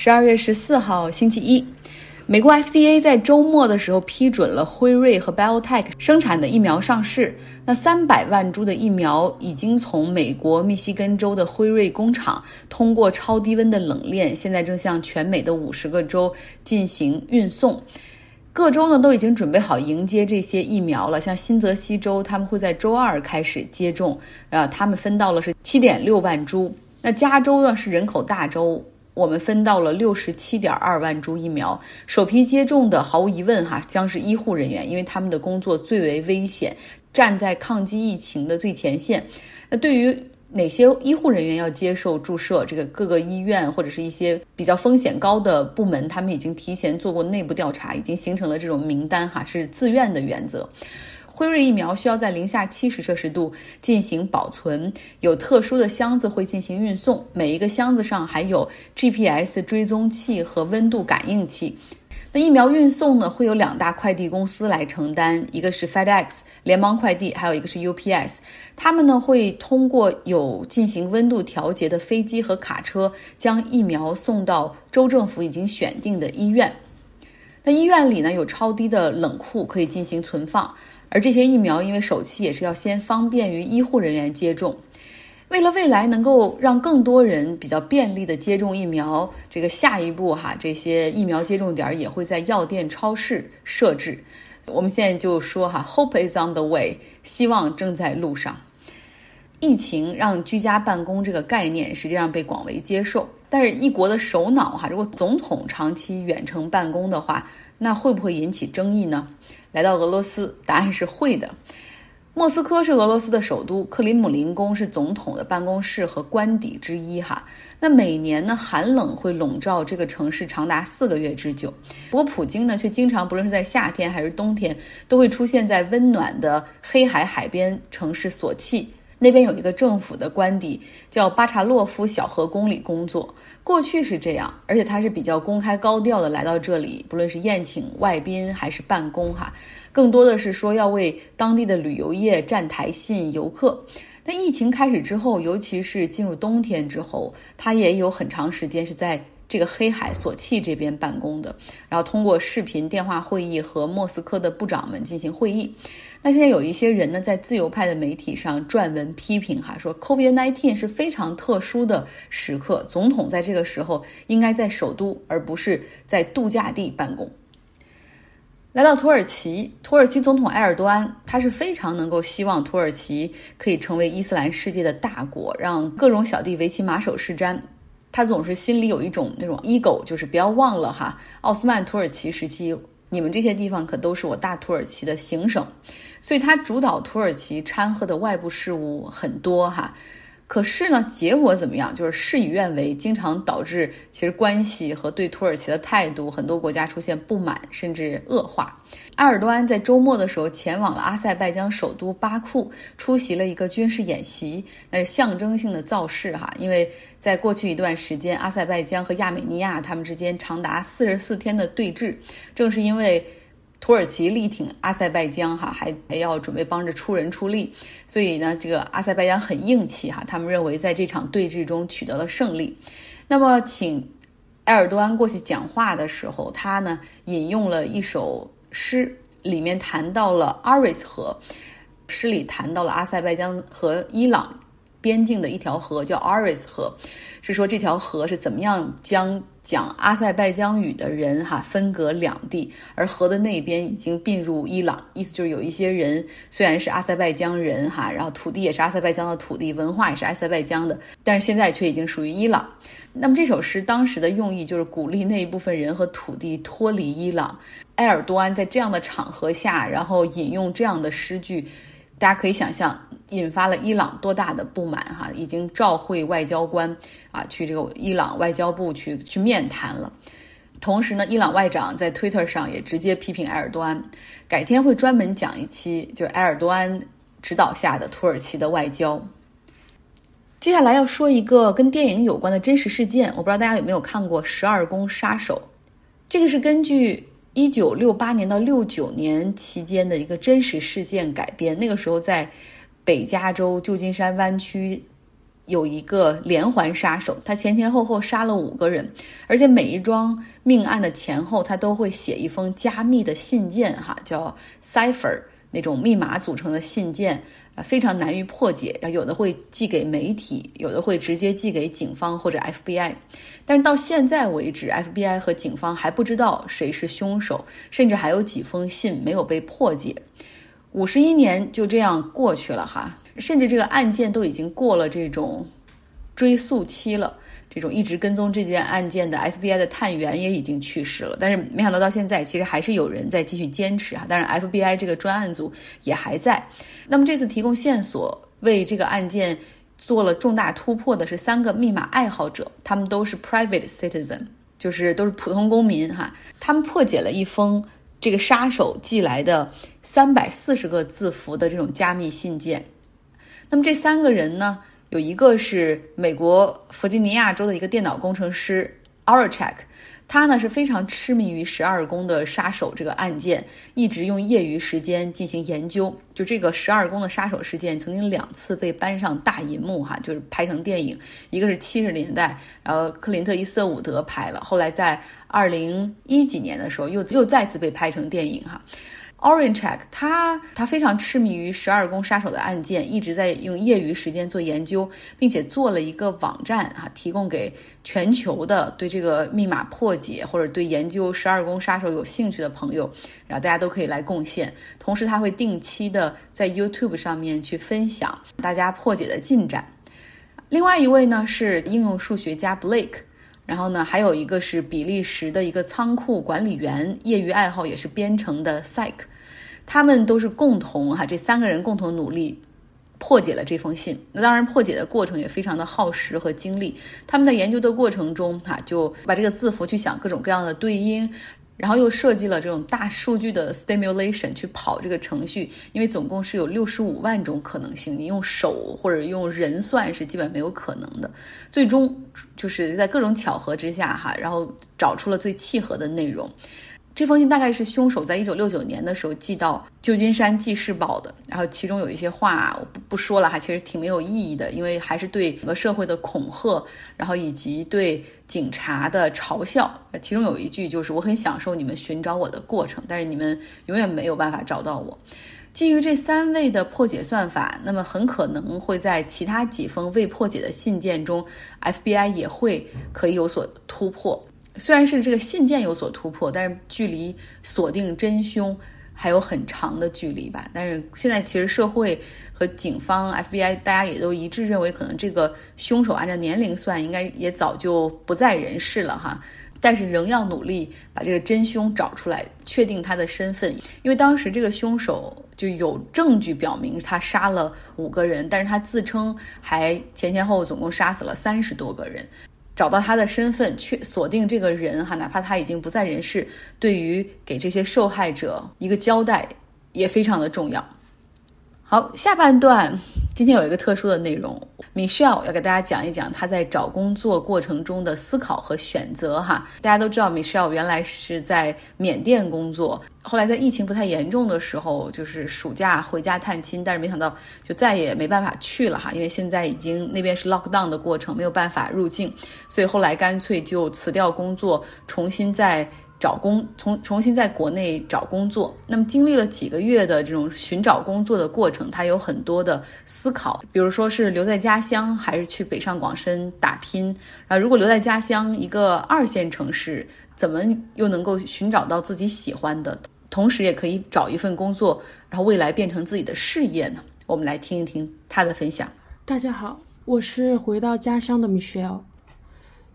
十二月十四号，星期一，美国 FDA 在周末的时候批准了辉瑞和 BioTech 生产的疫苗上市。那三百万株的疫苗已经从美国密西根州的辉瑞工厂通过超低温的冷链，现在正向全美的五十个州进行运送。各州呢都已经准备好迎接这些疫苗了。像新泽西州，他们会在周二开始接种，呃，他们分到了是七点六万株。那加州呢是人口大州。我们分到了六十七点二万株疫苗，首批接种的毫无疑问哈将是医护人员，因为他们的工作最为危险，站在抗击疫情的最前线。那对于哪些医护人员要接受注射，这个各个医院或者是一些比较风险高的部门，他们已经提前做过内部调查，已经形成了这种名单哈，是自愿的原则。辉瑞疫苗需要在零下七十摄氏度进行保存，有特殊的箱子会进行运送，每一个箱子上还有 GPS 追踪器和温度感应器。那疫苗运送呢，会有两大快递公司来承担，一个是 FedEx 联邦快递，还有一个是 UPS。他们呢会通过有进行温度调节的飞机和卡车，将疫苗送到州政府已经选定的医院。那医院里呢有超低的冷库可以进行存放。而这些疫苗，因为首期也是要先方便于医护人员接种。为了未来能够让更多人比较便利的接种疫苗，这个下一步哈，这些疫苗接种点也会在药店、超市设置。我们现在就说哈，Hope is on the way，希望正在路上。疫情让居家办公这个概念实际上被广为接受，但是一国的首脑哈，如果总统长期远程办公的话，那会不会引起争议呢？来到俄罗斯，答案是会的。莫斯科是俄罗斯的首都，克里姆林宫是总统的办公室和官邸之一。哈，那每年呢，寒冷会笼罩这个城市长达四个月之久。不过，普京呢却经常，不论是在夏天还是冬天，都会出现在温暖的黑海海边城市索契。那边有一个政府的官邸，叫巴查洛夫小河宫里工作。过去是这样，而且他是比较公开高调的来到这里，不论是宴请外宾还是办公，哈，更多的是说要为当地的旅游业站台吸引游客。那疫情开始之后，尤其是进入冬天之后，他也有很长时间是在。这个黑海索契这边办公的，然后通过视频电话会议和莫斯科的部长们进行会议。那现在有一些人呢，在自由派的媒体上撰文批评，哈，说 COVID-19 是非常特殊的时刻，总统在这个时候应该在首都，而不是在度假地办公。来到土耳其，土耳其总统埃尔多安，他是非常能够希望土耳其可以成为伊斯兰世界的大国，让各种小弟为其马首是瞻。他总是心里有一种那种 ego，就是不要忘了哈，奥斯曼土耳其时期，你们这些地方可都是我大土耳其的行省，所以他主导土耳其掺和的外部事务很多哈。可是呢，结果怎么样？就是事与愿违，经常导致其实关系和对土耳其的态度，很多国家出现不满甚至恶化。埃尔多安在周末的时候前往了阿塞拜疆首都巴库，出席了一个军事演习，那是象征性的造势哈。因为在过去一段时间，阿塞拜疆和亚美尼亚他们之间长达四十四天的对峙，正是因为。土耳其力挺阿塞拜疆，哈，还还要准备帮着出人出力，所以呢，这个阿塞拜疆很硬气，哈，他们认为在这场对峙中取得了胜利。那么，请埃尔多安过去讲话的时候，他呢引用了一首诗，里面谈到了阿瑞斯河，诗里谈到了阿塞拜疆和伊朗。边境的一条河叫 Aris 河，是说这条河是怎么样将讲阿塞拜疆语的人哈分隔两地，而河的那边已经并入伊朗，意思就是有一些人虽然是阿塞拜疆人哈，然后土地也是阿塞拜疆的土地，文化也是阿塞拜疆的，但是现在却已经属于伊朗。那么这首诗当时的用意就是鼓励那一部分人和土地脱离伊朗。埃尔多安在这样的场合下，然后引用这样的诗句。大家可以想象，引发了伊朗多大的不满哈！已经召会外交官啊，去这个伊朗外交部去去面谈了。同时呢，伊朗外长在 Twitter 上也直接批评埃尔多安。改天会专门讲一期，就是埃尔多安指导下的土耳其的外交。接下来要说一个跟电影有关的真实事件，我不知道大家有没有看过《十二宫杀手》，这个是根据。一九六八年到六九年期间的一个真实事件改编，那个时候在北加州旧金山湾区有一个连环杀手，他前前后后杀了五个人，而且每一桩命案的前后，他都会写一封加密的信件，哈，叫 cipher 那种密码组成的信件，非常难于破解。然后有的会寄给媒体，有的会直接寄给警方或者 FBI。但是到现在为止，FBI 和警方还不知道谁是凶手，甚至还有几封信没有被破解。五十一年就这样过去了，哈。甚至这个案件都已经过了这种追诉期了，这种一直跟踪这件案件的 FBI 的探员也已经去世了。但是没想到到现在，其实还是有人在继续坚持啊。当然，FBI 这个专案组也还在。那么这次提供线索为这个案件做了重大突破的是三个密码爱好者，他们都是 private citizen，就是都是普通公民哈。他们破解了一封这个杀手寄来的三百四十个字符的这种加密信件。那么这三个人呢，有一个是美国弗吉尼亚州的一个电脑工程师 Orchak，他呢是非常痴迷于十二宫的杀手这个案件，一直用业余时间进行研究。就这个十二宫的杀手事件，曾经两次被搬上大银幕哈，就是拍成电影。一个是七十年代，然后克林特·伊瑟伍德拍了，后来在二零一几年的时候又又再次被拍成电影哈。Orange Check，他他非常痴迷于十二宫杀手的案件，一直在用业余时间做研究，并且做了一个网站啊，提供给全球的对这个密码破解或者对研究十二宫杀手有兴趣的朋友，然后大家都可以来贡献。同时，他会定期的在 YouTube 上面去分享大家破解的进展。另外一位呢是应用数学家 Blake。然后呢，还有一个是比利时的一个仓库管理员，业余爱好也是编程的 Sike，他们都是共同哈，这三个人共同努力破解了这封信。那当然，破解的过程也非常的耗时和精力。他们在研究的过程中哈，就把这个字符去想各种各样的对应。然后又设计了这种大数据的 stimulation 去跑这个程序，因为总共是有六十五万种可能性，你用手或者用人算是基本没有可能的。最终就是在各种巧合之下哈，然后找出了最契合的内容。这封信大概是凶手在一九六九年的时候寄到旧金山《纪事报》的，然后其中有一些话我不不说了哈，其实挺没有意义的，因为还是对整个社会的恐吓，然后以及对警察的嘲笑。其中有一句就是我很享受你们寻找我的过程，但是你们永远没有办法找到我。基于这三位的破解算法，那么很可能会在其他几封未破解的信件中，FBI 也会可以有所突破。虽然是这个信件有所突破，但是距离锁定真凶还有很长的距离吧。但是现在其实社会和警方、FBI 大家也都一致认为，可能这个凶手按照年龄算，应该也早就不在人世了哈。但是仍要努力把这个真凶找出来，确定他的身份。因为当时这个凶手就有证据表明他杀了五个人，但是他自称还前前后后总共杀死了三十多个人。找到他的身份，确锁定这个人哈，哪怕他已经不在人世，对于给这些受害者一个交代也非常的重要。好，下半段今天有一个特殊的内容，Michelle 要给大家讲一讲她在找工作过程中的思考和选择哈。大家都知道，Michelle 原来是在缅甸工作，后来在疫情不太严重的时候，就是暑假回家探亲，但是没想到就再也没办法去了哈，因为现在已经那边是 lock down 的过程，没有办法入境，所以后来干脆就辞掉工作，重新在。找工重重新在国内找工作，那么经历了几个月的这种寻找工作的过程，他有很多的思考，比如说是留在家乡还是去北上广深打拼啊？如果留在家乡一个二线城市，怎么又能够寻找到自己喜欢的，同时也可以找一份工作，然后未来变成自己的事业呢？我们来听一听他的分享。大家好，我是回到家乡的 Michelle。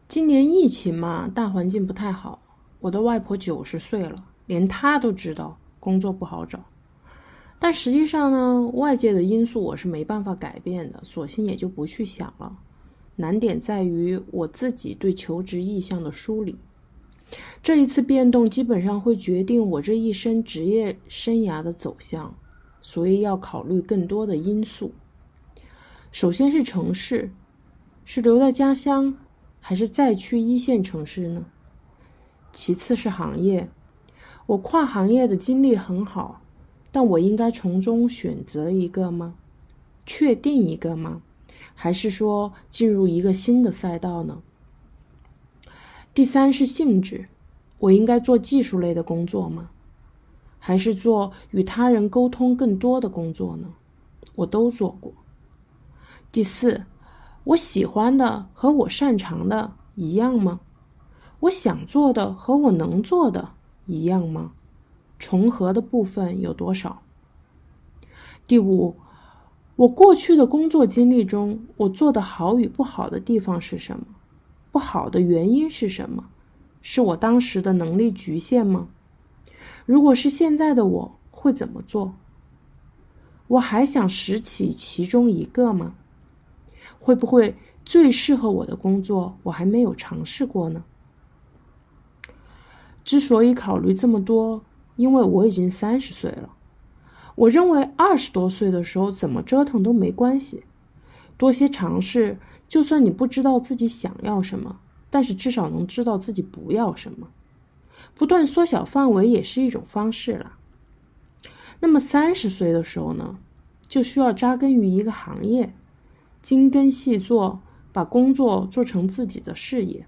今年疫情嘛，大环境不太好。我的外婆九十岁了，连她都知道工作不好找。但实际上呢，外界的因素我是没办法改变的，索性也就不去想了。难点在于我自己对求职意向的梳理。这一次变动基本上会决定我这一生职业生涯的走向，所以要考虑更多的因素。首先是城市，是留在家乡，还是再去一线城市呢？其次是行业，我跨行业的经历很好，但我应该从中选择一个吗？确定一个吗？还是说进入一个新的赛道呢？第三是性质，我应该做技术类的工作吗？还是做与他人沟通更多的工作呢？我都做过。第四，我喜欢的和我擅长的一样吗？我想做的和我能做的一样吗？重合的部分有多少？第五，我过去的工作经历中，我做的好与不好的地方是什么？不好的原因是什么？是我当时的能力局限吗？如果是现在的我，会怎么做？我还想拾起其中一个吗？会不会最适合我的工作我还没有尝试过呢？之所以考虑这么多，因为我已经三十岁了。我认为二十多岁的时候怎么折腾都没关系，多些尝试。就算你不知道自己想要什么，但是至少能知道自己不要什么。不断缩小范围也是一种方式了。那么三十岁的时候呢，就需要扎根于一个行业，精耕细作，把工作做成自己的事业。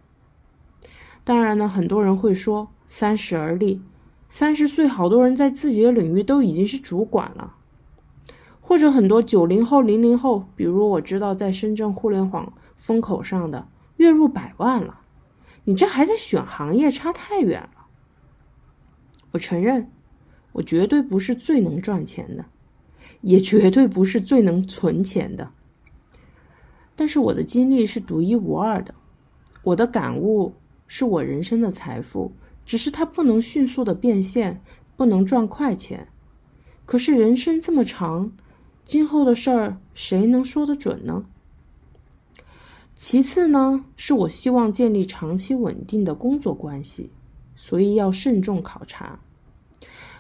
当然呢，很多人会说三十而立，三十岁好多人在自己的领域都已经是主管了。或者很多九零后、零零后，比如我知道在深圳互联网风口上的，月入百万了，你这还在选行业，差太远了。我承认，我绝对不是最能赚钱的，也绝对不是最能存钱的。但是我的经历是独一无二的，我的感悟是我人生的财富，只是它不能迅速的变现，不能赚快钱。可是人生这么长。今后的事儿谁能说得准呢？其次呢，是我希望建立长期稳定的工作关系，所以要慎重考察。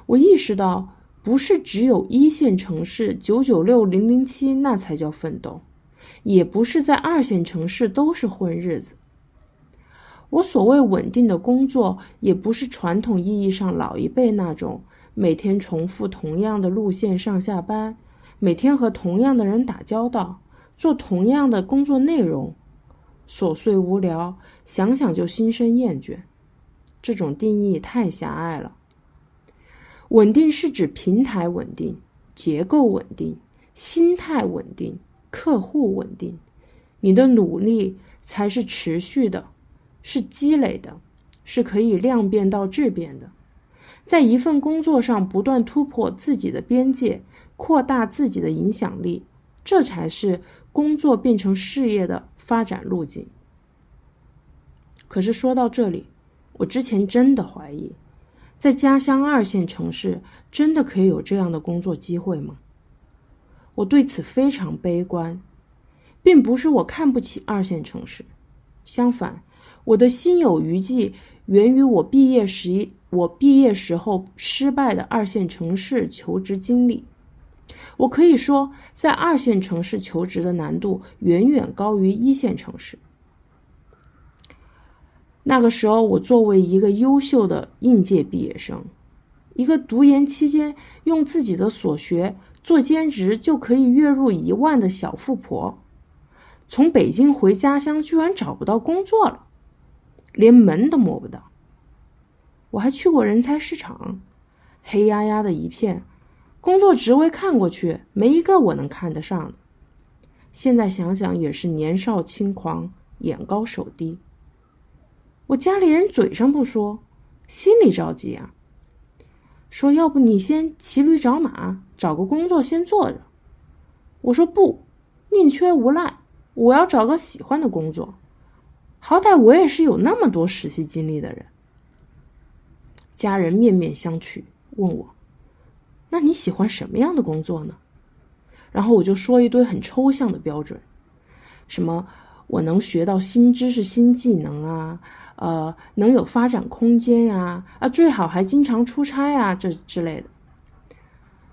我意识到，不是只有一线城市九九六零零七那才叫奋斗，也不是在二线城市都是混日子。我所谓稳定的工作，也不是传统意义上老一辈那种每天重复同样的路线上下班。每天和同样的人打交道，做同样的工作内容，琐碎无聊，想想就心生厌倦。这种定义太狭隘了。稳定是指平台稳定、结构稳定、心态稳定、客户稳定。你的努力才是持续的，是积累的，是可以量变到质变的。在一份工作上不断突破自己的边界。扩大自己的影响力，这才是工作变成事业的发展路径。可是说到这里，我之前真的怀疑，在家乡二线城市真的可以有这样的工作机会吗？我对此非常悲观，并不是我看不起二线城市，相反，我的心有余悸源于我毕业时我毕业时候失败的二线城市求职经历。我可以说，在二线城市求职的难度远远高于一线城市。那个时候，我作为一个优秀的应届毕业生，一个读研期间用自己的所学做兼职就可以月入一万的小富婆，从北京回家乡居然找不到工作了，连门都摸不到。我还去过人才市场，黑压压的一片。工作职位看过去，没一个我能看得上的。现在想想也是年少轻狂，眼高手低。我家里人嘴上不说，心里着急啊。说要不你先骑驴找马，找个工作先做着。我说不，宁缺毋滥，我要找个喜欢的工作。好歹我也是有那么多实习经历的人。家人面面相觑，问我。那你喜欢什么样的工作呢？然后我就说一堆很抽象的标准，什么我能学到新知识、新技能啊，呃，能有发展空间呀，啊，最好还经常出差啊，这之类的。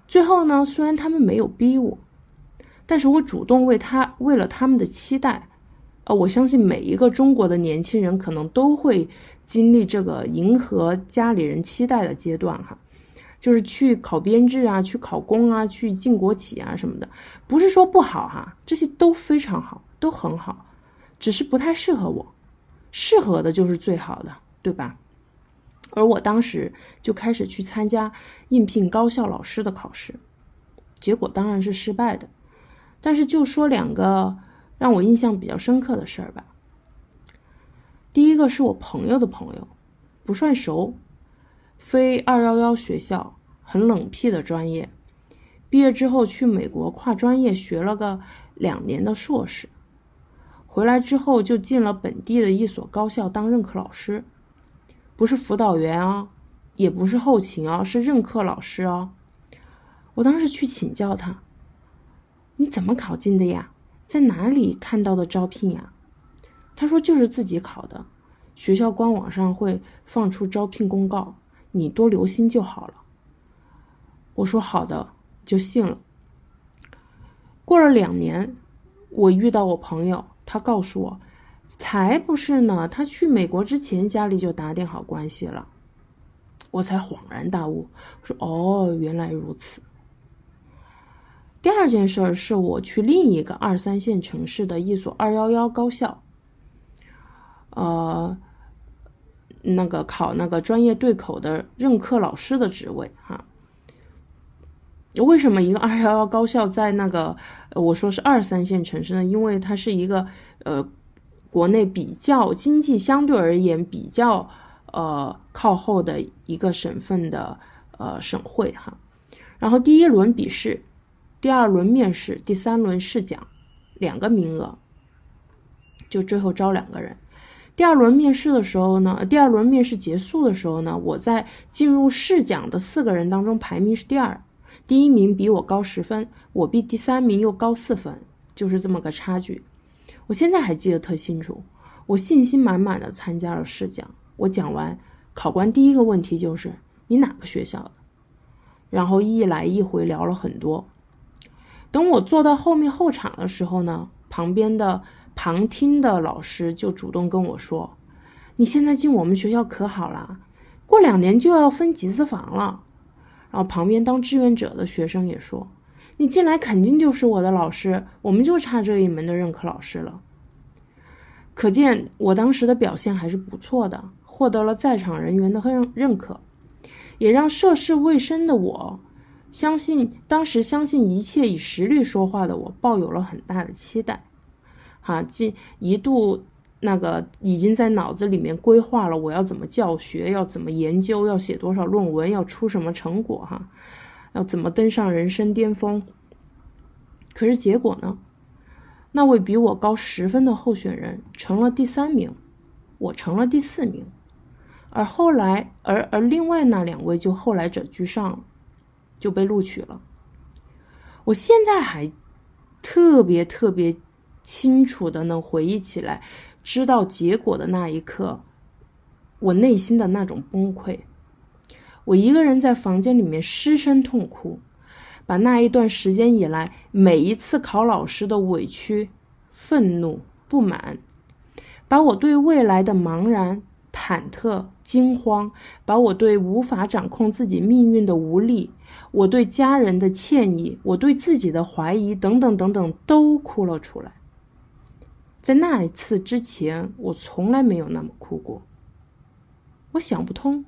最后呢，虽然他们没有逼我，但是我主动为他为了他们的期待，呃，我相信每一个中国的年轻人可能都会经历这个迎合家里人期待的阶段哈。就是去考编制啊，去考公啊，去进国企啊什么的，不是说不好哈，这些都非常好，都很好，只是不太适合我，适合的就是最好的，对吧？而我当时就开始去参加应聘高校老师的考试，结果当然是失败的。但是就说两个让我印象比较深刻的事儿吧。第一个是我朋友的朋友，不算熟。非二幺幺学校，很冷僻的专业。毕业之后去美国跨专业学了个两年的硕士，回来之后就进了本地的一所高校当任课老师，不是辅导员啊，也不是后勤啊，是任课老师啊。我当时去请教他：“你怎么考进的呀？在哪里看到的招聘呀？”他说：“就是自己考的，学校官网上会放出招聘公告。”你多留心就好了。我说好的，就信了。过了两年，我遇到我朋友，他告诉我，才不是呢。他去美国之前，家里就打点好关系了。我才恍然大悟，说哦，原来如此。第二件事儿是我去另一个二三线城市的一所二幺幺高校，呃。那个考那个专业对口的任课老师的职位哈，为什么一个二幺幺高校在那个我说是二三线城市呢？因为它是一个呃国内比较经济相对而言比较呃靠后的一个省份的呃省会哈。然后第一轮笔试，第二轮面试，第三轮试讲，两个名额，就最后招两个人。第二轮面试的时候呢，第二轮面试结束的时候呢，我在进入试讲的四个人当中排名是第二，第一名比我高十分，我比第三名又高四分，就是这么个差距。我现在还记得特清楚，我信心满满的参加了试讲。我讲完，考官第一个问题就是你哪个学校的，然后一来一回聊了很多。等我坐到后面候场的时候呢，旁边的。旁听的老师就主动跟我说：“你现在进我们学校可好了，过两年就要分集资房了。”然后旁边当志愿者的学生也说：“你进来肯定就是我的老师，我们就差这一门的任课老师了。”可见我当时的表现还是不错的，获得了在场人员的认认可，也让涉世未深的我相信，当时相信一切以实力说话的我抱有了很大的期待。哈，进一度那个已经在脑子里面规划了，我要怎么教学，要怎么研究，要写多少论文，要出什么成果，哈，要怎么登上人生巅峰。可是结果呢？那位比我高十分的候选人成了第三名，我成了第四名，而后来，而而另外那两位就后来者居上了，就被录取了。我现在还特别特别。清楚的能回忆起来，知道结果的那一刻，我内心的那种崩溃。我一个人在房间里面失声痛哭，把那一段时间以来每一次考老师的委屈、愤怒、不满，把我对未来的茫然、忐忑、惊慌，把我对无法掌控自己命运的无力，我对家人的歉意，我对自己的怀疑，等等等等，都哭了出来。在那一次之前，我从来没有那么哭过。我想不通，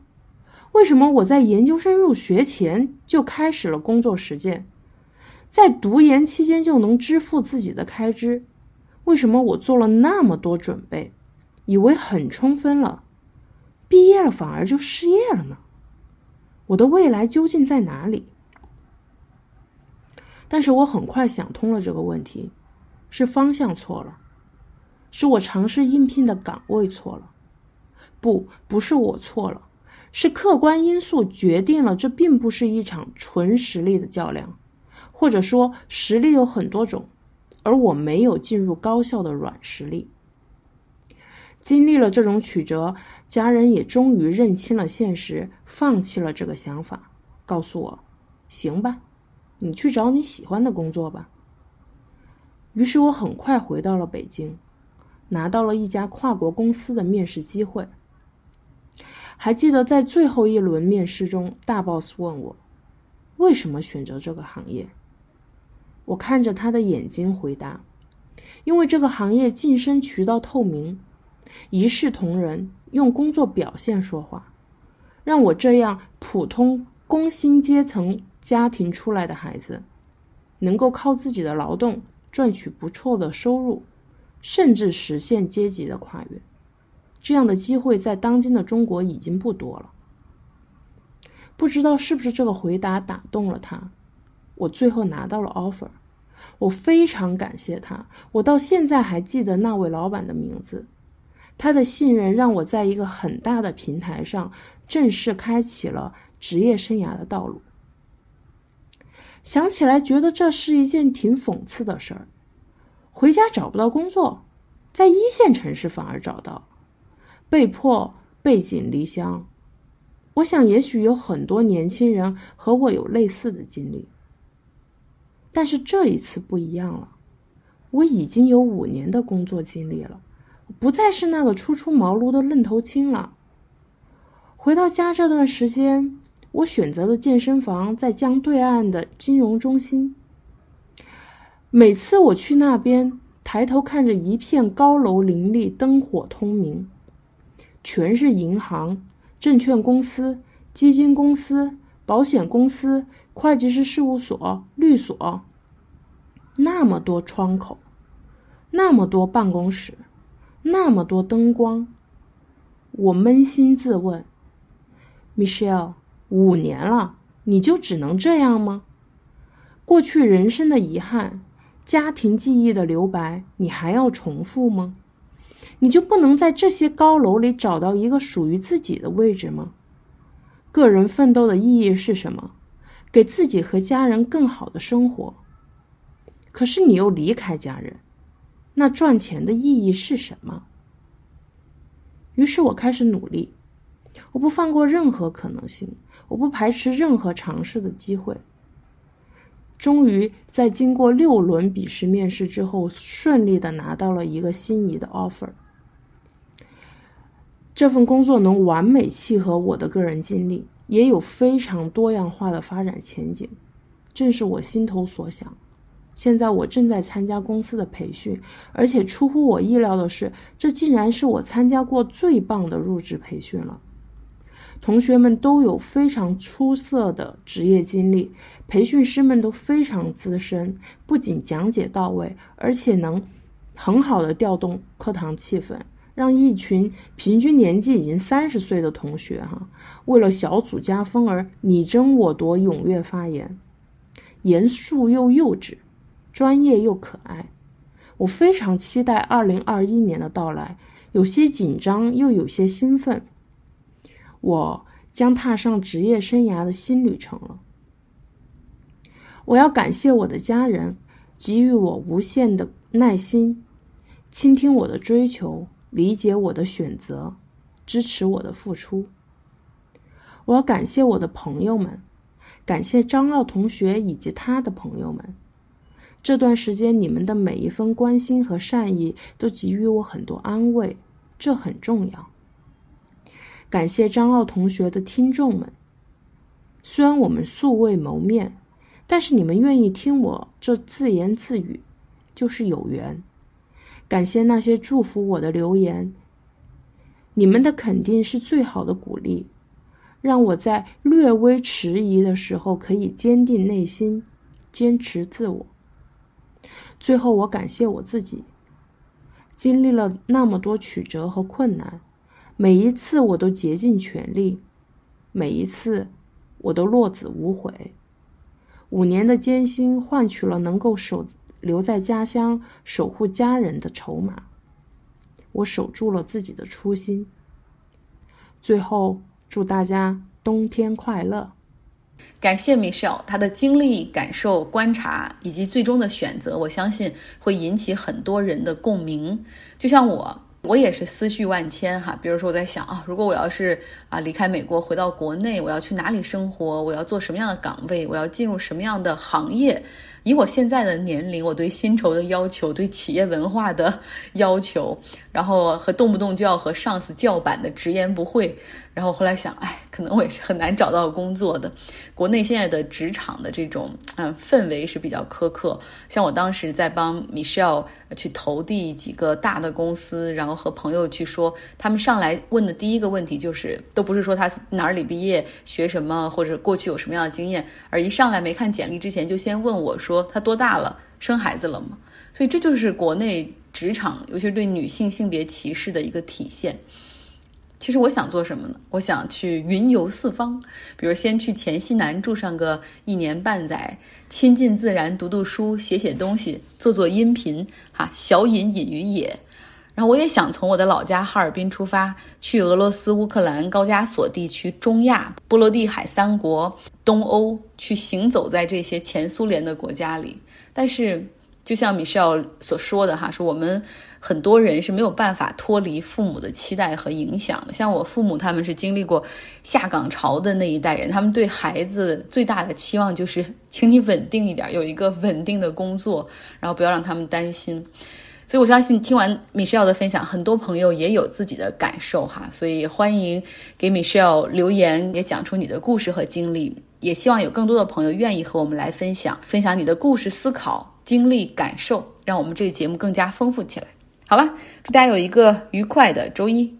为什么我在研究生入学前就开始了工作实践，在读研期间就能支付自己的开支？为什么我做了那么多准备，以为很充分了，毕业了反而就失业了呢？我的未来究竟在哪里？但是我很快想通了这个问题，是方向错了。是我尝试应聘的岗位错了，不，不是我错了，是客观因素决定了这并不是一场纯实力的较量，或者说实力有很多种，而我没有进入高校的软实力。经历了这种曲折，家人也终于认清了现实，放弃了这个想法，告诉我：“行吧，你去找你喜欢的工作吧。”于是我很快回到了北京。拿到了一家跨国公司的面试机会。还记得在最后一轮面试中，大 boss 问我：“为什么选择这个行业？我看着他的眼睛回答：“因为这个行业晋升渠道透明，一视同仁，用工作表现说话，让我这样普通工薪阶层家庭出来的孩子，能够靠自己的劳动赚取不错的收入，甚至实现阶级的跨越。这样的机会在当今的中国已经不多了。”不知道是不是这个回答打动了他。我最后拿到了 offer，我非常感谢他。我到现在还记得那位老板的名字，他的信任让我在一个很大的平台上正式开启了职业生涯的道路。想起来觉得这是一件挺讽刺的事儿，回家找不到工作，在一线城市反而找到，被迫背井离乡。我想，也许有很多年轻人和我有类似的经历。但是这一次不一样了，我已经有五年的工作经历了，不再是那个初出茅庐的愣头青了。回到家这段时间，我选择的健身房在江对岸的金融中心。每次我去那边，抬头看着一片高楼林立、灯火通明，全是银行、证券公司、基金公司、保险公司。会计师事务所、律所，那么多窗口，那么多办公室，那么多灯光，我扪心自问：Michelle，五年了，你就只能这样吗？过去人生的遗憾，家庭记忆的留白，你还要重复吗？你就不能在这些高楼里找到一个属于自己的位置吗？个人奋斗的意义是什么？给自己和家人更好的生活。可是你又离开家人，那赚钱的意义是什么？于是我开始努力，我不放过任何可能性，我不排斥任何尝试的机会。终于在经过六轮笔试面试之后，顺利的拿到了一个心仪的 offer。这份工作能完美契合我的个人经历。也有非常多样化的发展前景，正是我心头所想。现在我正在参加公司的培训，而且出乎我意料的是，这竟然是我参加过最棒的入职培训了。同学们都有非常出色的职业经历，培训师们都非常资深，不仅讲解到位，而且能很好的调动课堂气氛。让一群平均年纪已经三十岁的同学，哈，为了小组加分而你争我夺，踊跃发言，严肃又幼稚，专业又可爱。我非常期待二零二一年的到来，有些紧张又有些兴奋。我将踏上职业生涯的新旅程了。我要感谢我的家人，给予我无限的耐心，倾听我的追求。理解我的选择，支持我的付出。我要感谢我的朋友们，感谢张傲同学以及他的朋友们。这段时间，你们的每一份关心和善意都给予我很多安慰，这很重要。感谢张傲同学的听众们，虽然我们素未谋面，但是你们愿意听我这自言自语，就是有缘。感谢那些祝福我的留言，你们的肯定是最好的鼓励，让我在略微迟疑的时候可以坚定内心，坚持自我。最后，我感谢我自己，经历了那么多曲折和困难，每一次我都竭尽全力，每一次我都落子无悔。五年的艰辛换取了能够守。留在家乡守护家人的筹码，我守住了自己的初心。最后，祝大家冬天快乐！感谢 Michelle，她的经历、感受、观察以及最终的选择，我相信会引起很多人的共鸣。就像我，我也是思绪万千哈。比如说，我在想啊，如果我要是啊离开美国回到国内，我要去哪里生活？我要做什么样的岗位？我要进入什么样的行业？以我现在的年龄，我对薪酬的要求，对企业文化的要求，然后和动不动就要和上司叫板的直言不讳，然后后来想，哎，可能我也是很难找到工作的。国内现在的职场的这种嗯氛围是比较苛刻，像我当时在帮 Michelle 去投递几个大的公司，然后和朋友去说，他们上来问的第一个问题就是，都不是说他哪里毕业、学什么或者过去有什么样的经验，而一上来没看简历之前就先问我说说他多大了，生孩子了吗？所以这就是国内职场，尤其是对女性性别歧视的一个体现。其实我想做什么呢？我想去云游四方，比如先去黔西南住上个一年半载，亲近自然，读读书，写写东西，做做音频，哈，小隐隐于野。然后我也想从我的老家哈尔滨出发，去俄罗斯、乌克兰、高加索地区、中亚、波罗的海三国、东欧，去行走在这些前苏联的国家里。但是。就像米歇尔所说的哈，说我们很多人是没有办法脱离父母的期待和影响。像我父母，他们是经历过下岗潮的那一代人，他们对孩子最大的期望就是，请你稳定一点，有一个稳定的工作，然后不要让他们担心。所以我相信，听完米歇尔的分享，很多朋友也有自己的感受哈。所以欢迎给米歇尔留言，也讲出你的故事和经历。也希望有更多的朋友愿意和我们来分享，分享你的故事、思考、经历、感受，让我们这个节目更加丰富起来。好了，祝大家有一个愉快的周一。